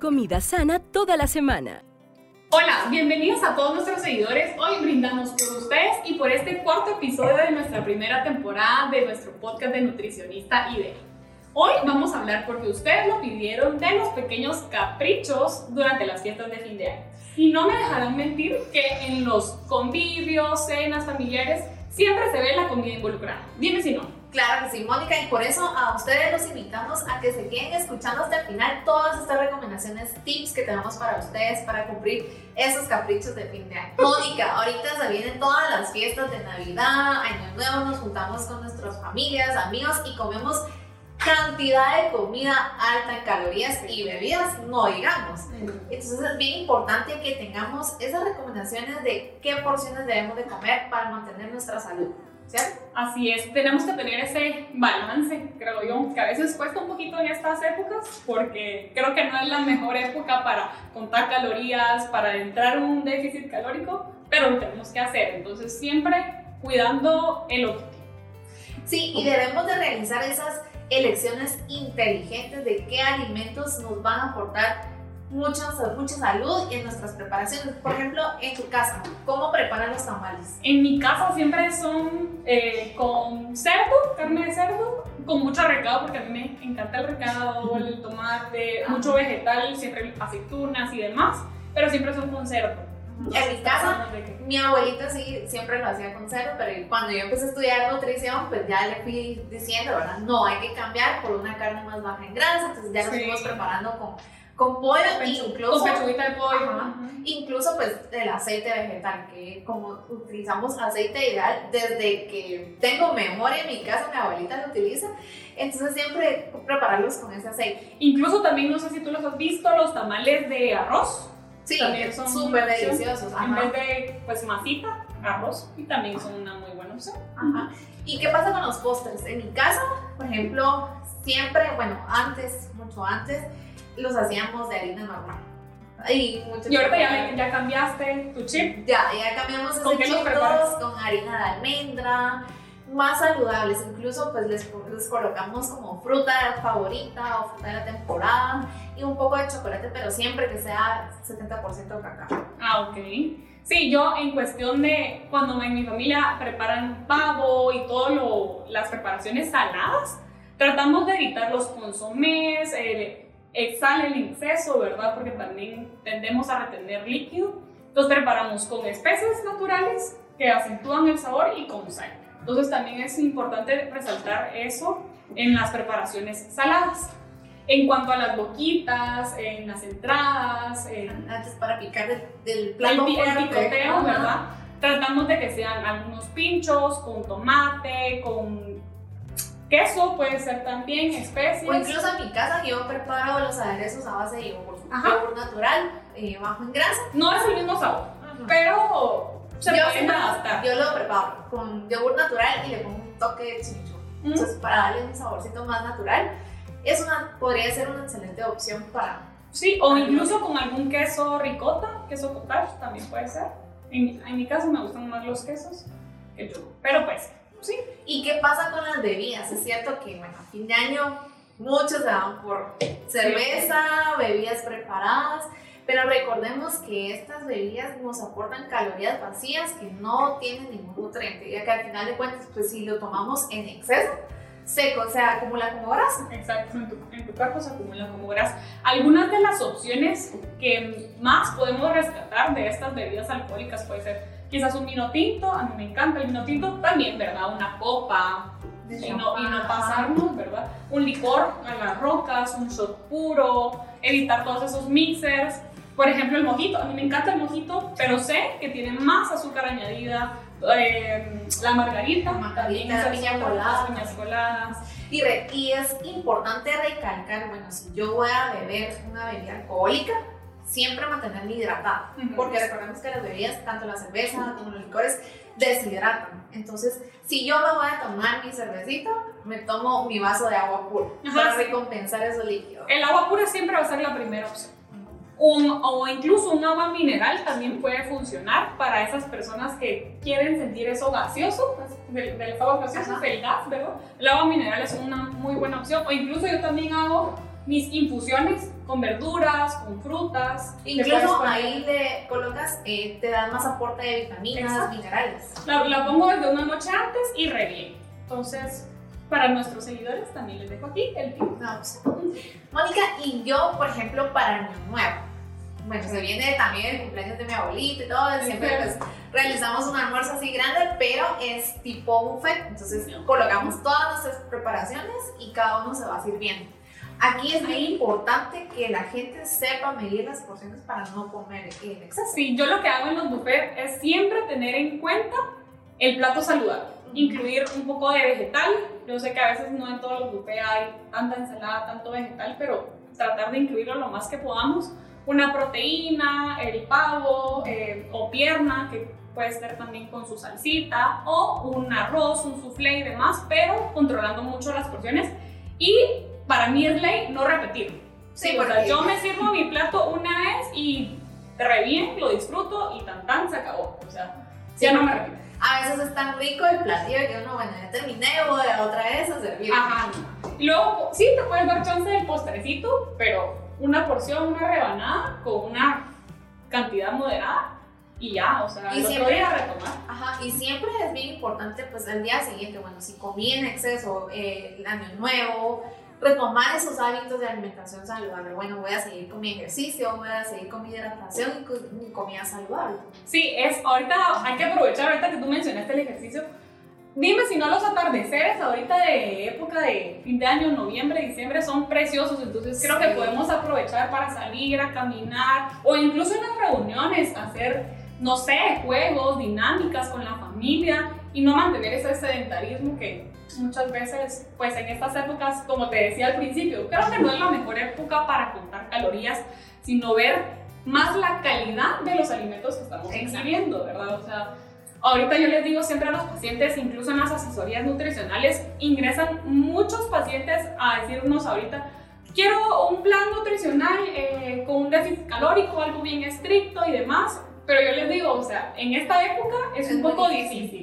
Comida sana toda la semana. Hola, bienvenidos a todos nuestros seguidores. Hoy brindamos por ustedes y por este cuarto episodio de nuestra primera temporada de nuestro podcast de nutricionista IDE. Hoy vamos a hablar porque ustedes lo pidieron de los pequeños caprichos durante las fiestas de fin de año. Y no me dejarán mentir que en los convivios, cenas familiares, siempre se ve la comida involucrada. Dime si no. Claro que sí, Mónica, y por eso a ustedes los invitamos a que se queden escuchando hasta el final todas estas recomendaciones, tips que tenemos para ustedes para cumplir esos caprichos de fin de año. Mónica, ahorita se vienen todas las fiestas de Navidad, Año Nuevo, nos juntamos con nuestras familias, amigos y comemos cantidad de comida alta en calorías y bebidas, no digamos. Entonces es bien importante que tengamos esas recomendaciones de qué porciones debemos de comer para mantener nuestra salud. ¿Cierto? Así es, tenemos que tener ese balance, creo yo, que a veces cuesta un poquito en estas épocas porque creo que no es la mejor época para contar calorías, para entrar en un déficit calórico, pero lo tenemos que hacer, entonces siempre cuidando el objetivo. Sí, y debemos de realizar esas elecciones inteligentes de qué alimentos nos van a aportar mucha, mucha salud en nuestras preparaciones. Por ejemplo, en tu casa, ¿cómo preparan los tamales? En mi casa siempre son eh, con cerdo, carne de cerdo, con mucho recado, porque a mí me encanta el recado, el tomate, mucho vegetal, siempre aceitunas y demás, pero siempre son con cerdo. En mi casa, mi abuelita sí siempre lo hacía con cerdo, pero cuando yo empecé a estudiar nutrición, pues ya le fui diciendo, ¿verdad? No, hay que cambiar por una carne más baja en grasa, entonces ya nos fuimos preparando con con pollo incluso con pechuguita de pollo incluso pues el aceite vegetal que como utilizamos aceite ideal desde que tengo memoria en mi casa mi abuelita lo utiliza entonces siempre prepararlos con ese aceite. Incluso también no sé si tú los has visto los tamales de arroz. Sí también son súper deliciosos en vez de pues masita arroz y también son una muy buena opción. Ajá. y qué pasa con los postres en mi casa por ejemplo siempre bueno antes mucho antes los hacíamos de harina normal. Y, y ahorita ya, ya, cambiaste tu chip. Ya, ya cambiamos ese ¿Con con harina de almendra, más saludables. Incluso pues les, les, colocamos como fruta favorita o fruta de la temporada y un poco de chocolate, pero siempre que sea 70% cacao. Ah, ok. Sí, yo en cuestión de cuando en mi familia preparan pavo y todas las preparaciones saladas, tratamos de evitar los consomés, eh, exhale el exceso, ¿verdad? Porque también tendemos a retener líquido. Entonces preparamos con especies naturales que acentúan el sabor y con sal. Entonces también es importante resaltar eso en las preparaciones saladas. En cuanto a las boquitas, en las entradas, en, antes para picar del, plato el, el picoteo, ¿verdad? Tratamos de que sean algunos pinchos con tomate, con Queso puede ser también, especies. O incluso en mi casa yo preparo los aderezos a base de yogur, yogur natural, eh, bajo en grasa. No es el mismo sabor, pero se yo adaptar. Yo lo preparo con yogur natural y le pongo un toque de chimichurri. Entonces, para darle un saborcito más natural, es una, podría ser una excelente opción para... Sí, o incluso con algún queso ricota, queso cottage también puede ser. En, en mi caso me gustan más los quesos que el yogur. Pero pues, ¿Y qué pasa con las bebidas? Es cierto que, bueno, a fin de año muchos se van por cerveza, bebidas preparadas, pero recordemos que estas bebidas nos aportan calorías vacías que no tienen ningún nutriente, ya que al final de cuentas, pues si lo tomamos en exceso, seco, se acumula como grasa. Exacto, en tu, en cuerpo se acumula como grasa. Algunas de las opciones que más podemos rescatar de estas bebidas alcohólicas puede ser quizás un vino tinto, a mí me encanta el vino tinto, también, ¿verdad? Una copa, y no, y no, pasarnos, ¿verdad? Un licor a las rocas, un shot puro, evitar todos esos mixers. Por ejemplo, el mojito, a mí me encanta el mojito, pero sé que tiene más azúcar añadida. Eh, la margarita, también esas piña coladas, coladas. Y, y es importante recalcar, bueno, si yo voy a beber una bebida alcohólica, siempre mantenerme hidratada, porque recordemos que las bebidas, tanto la cerveza como los licores, deshidratan. Entonces, si yo me voy a tomar mi cervecita, me tomo mi vaso de agua pura para recompensar esos líquidos. El agua pura siempre va a ser la primera opción. Un, o incluso un agua mineral también puede funcionar para esas personas que quieren sentir eso gaseoso, pues, del, del agua gaseoso, el gas, ¿verdad? El agua mineral es una muy buena opción. O incluso yo también hago mis infusiones con verduras, con frutas. Incluso ahí le colocas, eh, te dan más aporte de vitaminas, minerales. La, la, pongo desde una noche antes y re Entonces, para nuestros seguidores también les dejo aquí el tip. Mónica, y yo, por ejemplo, para Año Nuevo, bueno, se viene también el cumpleaños de mi abuelita y todo, siempre pues, realizamos un almuerzo así grande, pero es tipo buffet, entonces colocamos todas nuestras preparaciones y cada uno se va sirviendo. Aquí es muy importante que la gente sepa medir las porciones para no comer en exceso. Sí, yo lo que hago en los buffets es siempre tener en cuenta el plato saludable, incluir un poco de vegetal. Yo sé que a veces no en todos los buffets hay tanta ensalada, tanto vegetal, pero tratar de incluirlo lo más que podamos. Una proteína, el pavo eh, o pierna, que puede ser también con su salsita, o un arroz, un soufflé y demás, pero controlando mucho las porciones. Y para mí es ley no repetir. Sí, o sea, yo me sirvo mi plato una vez y re bien, lo disfruto y tan tan se acabó. O sea, ya no me repito. A veces es tan rico el platillo que uno, bueno, ya terminé, voy a otra vez a servir. Ajá. Luego, sí, te puedes dar chance del postrecito, pero una porción, una rebanada con una cantidad moderada y ya, o sea, y siempre, a retomar. Ajá, y siempre es bien importante, pues, el día siguiente, bueno, si comí en exceso eh, el año nuevo, retomar esos hábitos de alimentación saludable. Bueno, voy a seguir con mi ejercicio, voy a seguir con mi hidratación y con mi comida saludable. Sí, es, ahorita hay que aprovechar, ahorita que tú mencionaste el ejercicio, dime si no los atardeceres ahorita de época de fin de año, noviembre, diciembre, son preciosos, entonces creo que podemos aprovechar para salir a caminar o incluso en las reuniones hacer, no sé, juegos, dinámicas con la familia y no mantener ese sedentarismo que muchas veces, pues en estas épocas, como te decía al principio, creo que no es la mejor época para contar calorías, sino ver más la calidad de los alimentos que estamos ingiriendo, ¿verdad? O sea, ahorita yo les digo siempre a los pacientes, incluso en las asesorías nutricionales, ingresan muchos pacientes a decirnos ahorita, quiero un plan nutricional eh, con un déficit calórico, algo bien estricto y demás, pero yo les digo, o sea, en esta época es, un poco difícil.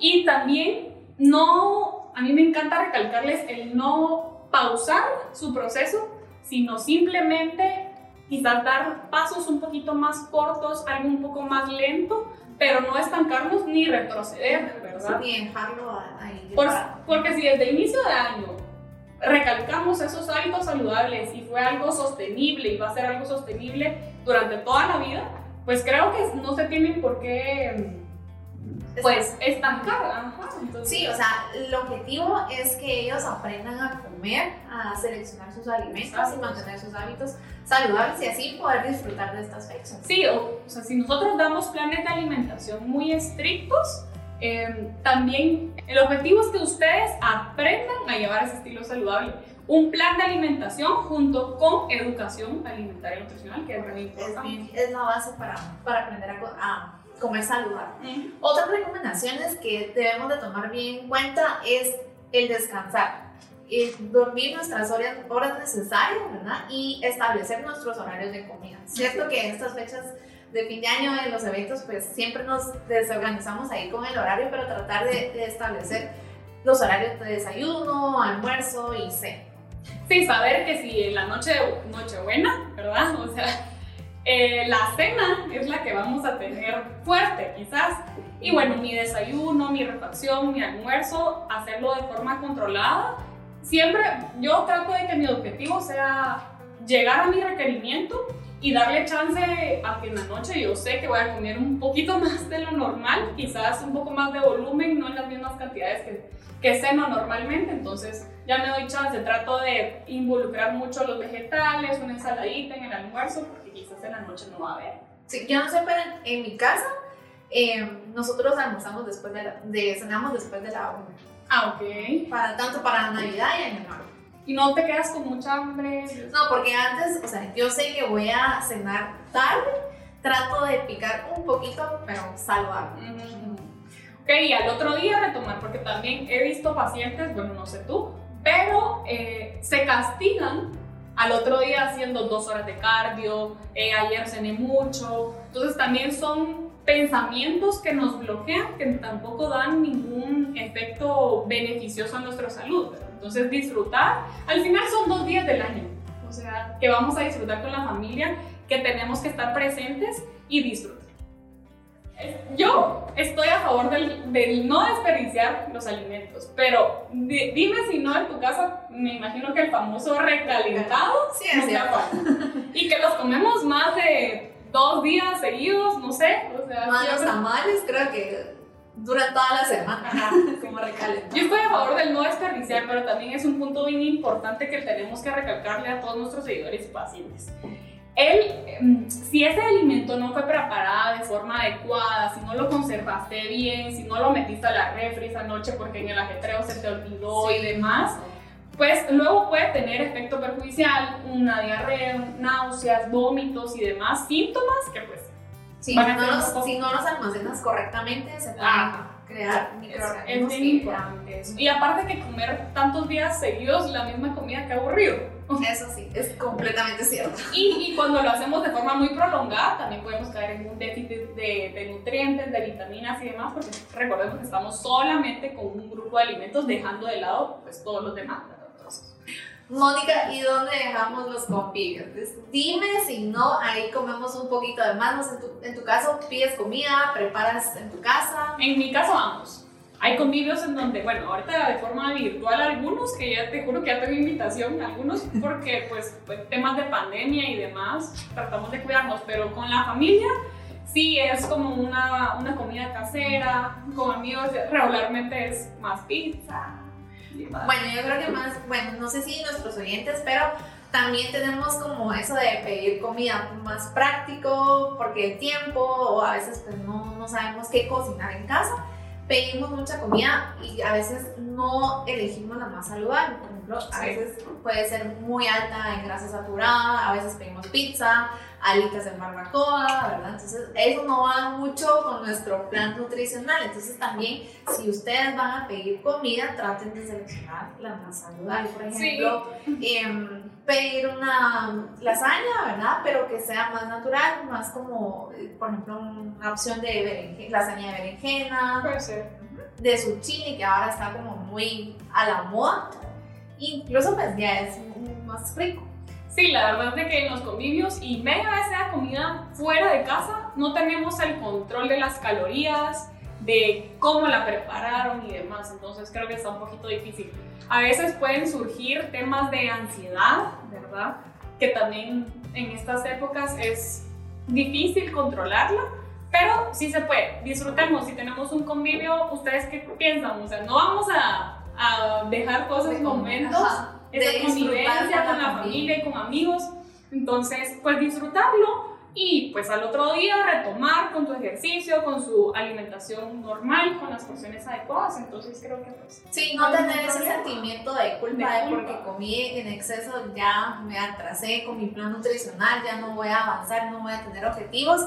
Y también no, a mí me encanta recalcarles el no pausar su proceso, sino simplemente quizás dar pasos un poquito más cortos, algo un poco más lento, pero no estancarnos ni retroceder, ¿verdad? Ni dejarlo ahí. porque si desde inicio de año recalcamos esos hábitos saludables y fue algo sostenible y va a ser algo sostenible durante toda la vida, pues creo que no se tienen por qué pues estancar. Sí, o sea, el objetivo es que ellos aprendan a comer, a seleccionar sus alimentos y mantener sus hábitos saludables y así poder disfrutar de estas fechas. Sí, o, sea, si nosotros damos planes de alimentación muy estrictos, em, también el objetivo es que ustedes aprendan a llevar ese estilo saludable. Un plan de alimentación junto con educación alimentaria y nutricional, que es muy importante. Es, la base para, para aprender a comer saludable. Otras recomendaciones que debemos de tomar bien en cuenta es el descansar. dormir nuestras horas, horas necesarias, ¿verdad? Y establecer nuestros horarios de comida. Cierto que en estas fechas de fin de año, en los eventos, pues siempre nos desorganizamos ahí con el horario, pero tratar de, establecer los horarios de desayuno, almuerzo y cena. Sí, saber que si en la noche, noche buena, ¿verdad? O sea, eh, la cena es la que vamos a tener fuerte, quizás. Y bueno, mi desayuno, mi refacción, mi almuerzo, hacerlo de forma controlada. Siempre yo trato de que mi objetivo sea llegar a mi requerimiento y darle chance a que en la noche yo sé que voy a comer un poquito más de lo normal, quizás un poco más de volumen, no en las mismas cantidades que, que ceno normalmente, entonces ya me doy chance, trato de involucrar mucho los vegetales, una ensaladita en el almuerzo, porque quizás en la noche no va a haber. Sí, yo no sé, pero en, mi casa eh, nosotros almorzamos después de, la, de, cenamos después de la una. Ah, ok. Para, tanto para Navidad y Año Nuevo. ¿Y no te quedas con mucha hambre? No, porque antes, o sea, yo sé que voy a cenar tarde, trato de picar un poquito, pero saludable. Ok, y al otro día retomar, porque también he visto pacientes, bueno, no sé tú, pero eh, se castigan al otro día haciendo dos horas de cardio, eh, ayer cené mucho, entonces también son pensamientos que nos bloquean, que tampoco dan ningún efecto beneficioso a nuestra salud, ¿verdad? Entonces disfrutar, al final son dos días del año, o sea, que vamos a disfrutar con la familia, que tenemos que estar presentes y disfrutar. Yo estoy a favor del, no desperdiciar los alimentos, pero dime si no en tu casa, me imagino que el famoso recalentado sí, es y que los comemos más de dos días seguidos, no sé. O sea, más los tamales creo que duran toda la semana, como recalentado. Yo estoy a favor del no desperdiciar, pero también es un punto bien importante que tenemos que recalcarle a todos nuestros seguidores y pacientes. Él, em, si ese alimento no fue preparado de forma adecuada, si no lo conservaste bien, si no lo metiste a la refri esa noche porque en el ajetreo se te olvidó y demás, pues luego puede tener efecto perjudicial, una diarrea, náuseas, vómitos y demás síntomas que pues... si, no los, si no los almacenas correctamente, se pueden crear microorganismos. Es importante Y aparte que comer tantos días seguidos la misma comida, que aburrido. Eso sí, es completamente cierto. Y, y, cuando lo hacemos de forma muy prolongada, también podemos caer en un déficit de, de, nutrientes, de vitaminas y demás, porque recordemos que estamos solamente con un grupo de alimentos, dejando de lado pues, todos los demás. Mónica, ¿y dónde dejamos los convivios? Dime si no, ahí comemos un poquito de más. En tu, en tu caso, pides comida, preparas en tu casa. En mi caso, vamos hay convivios en donde, bueno, ahorita de forma virtual algunos, que ya te juro que ya tengo invitación, algunos porque pues, pues temas de pandemia y demás, tratamos de cuidarnos, pero con la familia sí es como una, una comida casera, con amigos regularmente es más pizza. Bueno, yo creo que más, bueno, no sé si nuestros oyentes, pero también tenemos como eso de pedir comida más práctico porque el tiempo o a veces pues no, no sabemos qué cocinar en casa pedimos mucha comida y a veces no elegimos la más saludable. Ejemplo, a veces puede ser muy alta en grasa saturada, a veces pedimos pizza, alitas en barbacoa, ¿verdad? Entonces, eso no va mucho con nuestro plan nutricional. Entonces, también, si ustedes van a pedir comida, traten de seleccionar la más saludable. Por ejemplo, em, pedir una lasaña, ¿verdad? Pero que sea más natural, más como, por ejemplo, una opción de lasaña de berenjena. De zucchini, que ahora está como muy a la moda. Incluso, pues ya es más rico. Sí, la verdad es que en los convivios y media vez sea comida fuera de casa, no tenemos el control de las calorías, de cómo la prepararon y demás. Entonces creo que está un poquito difícil. A veces pueden surgir temas de ansiedad, ¿verdad? Que también en estas épocas es difícil controlarla, pero sí se puede. Disfrutemos. Si tenemos un convivio, ¿ustedes qué piensan? O sea, no vamos a, a dejar cosas, momentos esa convivencia con la familia y con amigos. Entonces, pues disfrutarlo y pues al otro día retomar con tu ejercicio, con su alimentación normal, con las porciones adecuadas. Entonces creo que pues... Sí, no tener ese sentimiento de culpa, de porque comí en exceso, ya me atrasé con mi plan nutricional, ya no voy a avanzar, no voy a tener objetivos.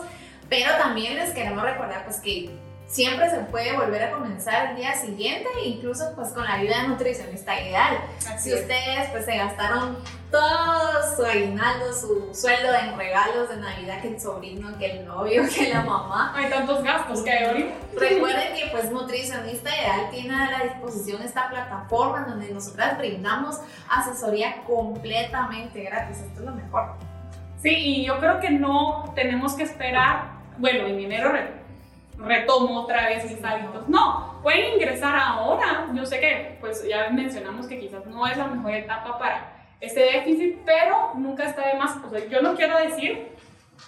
Pero también les queremos recordar pues que siempre se puede volver a comenzar el día siguiente, incluso pues con la ayuda de nutricionista ideal. si ustedes pues se gastaron todo su aguinaldo, su sueldo en regalos de Navidad, que el sobrino, que el novio, que la mamá. Hay tantos gastos que hay ahorita. Recuerden que pues nutricionista ideal tiene a la disposición esta plataforma donde nosotras brindamos asesoría completamente gratis. Esto es lo mejor. Sí, y yo creo que no tenemos que esperar, bueno, en enero retomo otra vez mis hábitos. No, pueden ingresar ahora. Yo sé que, pues ya mencionamos que quizás no es la mejor etapa para este déficit, pero nunca está de más. O sea, yo no quiero decir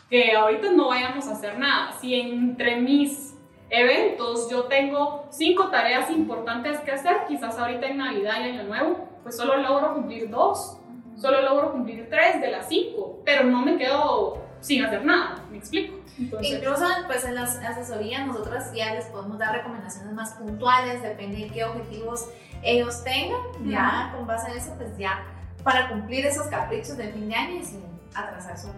que ahorita no vayamos a hacer nada. Si entre mis eventos yo tengo cinco tareas importantes que hacer, quizás ahorita en Navidad y Año Nuevo, pues solo logro cumplir dos, solo logro cumplir tres de las cinco, pero no me quedo sin hacer nada, ¿me explico? Incluso pues en las asesorías nosotros ya les podemos dar recomendaciones más puntuales, depende de qué objetivos ellos tengan, ya con base en eso pues ya para cumplir esos caprichos de fin de año y sin atrasar su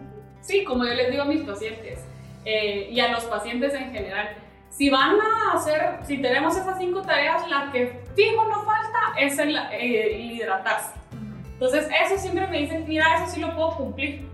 Sí, como yo les digo a mis pacientes eh, y a los pacientes en general, si van a hacer, si tenemos esas cinco tareas, la que fijo no falta es el, eh, hidratarse. Entonces, eso siempre me dicen, mira, eso sí lo puedo cumplir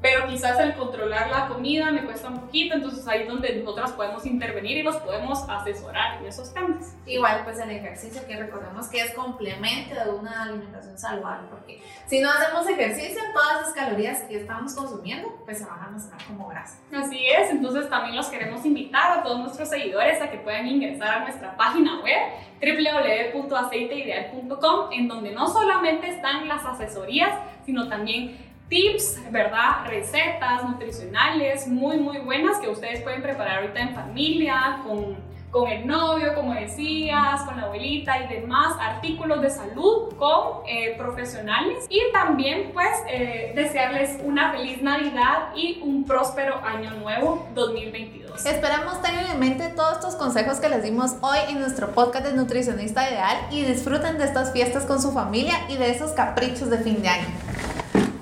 pero quizás el controlar la comida me cuesta un poquito, entonces ahí es donde nosotras podemos intervenir y los podemos asesorar en esos temas. Igual pues el ejercicio que recordemos que es complemento de una alimentación saludable, porque si no hacemos ejercicio, todas esas calorías que estamos consumiendo pues se van a almacenar como grasa. Así es, entonces también los queremos invitar a todos nuestros seguidores a que puedan ingresar a nuestra página web www.aceiteideal.com en donde no solamente están las asesorías, sino también tips, ¿verdad? Recetas nutricionales muy, muy buenas que ustedes pueden preparar ahorita en familia, con, con el novio, como decías, con la abuelita y demás, artículos de salud con eh, profesionales y también pues eh, desearles una feliz Navidad y un próspero año nuevo 2022. Esperamos tener en mente todos estos consejos que les dimos hoy en nuestro podcast de Nutricionista Ideal y disfruten de estas fiestas con su familia y de esos caprichos de fin de año.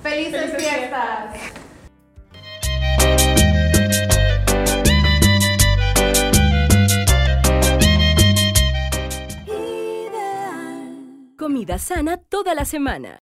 ¡Felices, Felices fiestas! Comida sana toda la semana.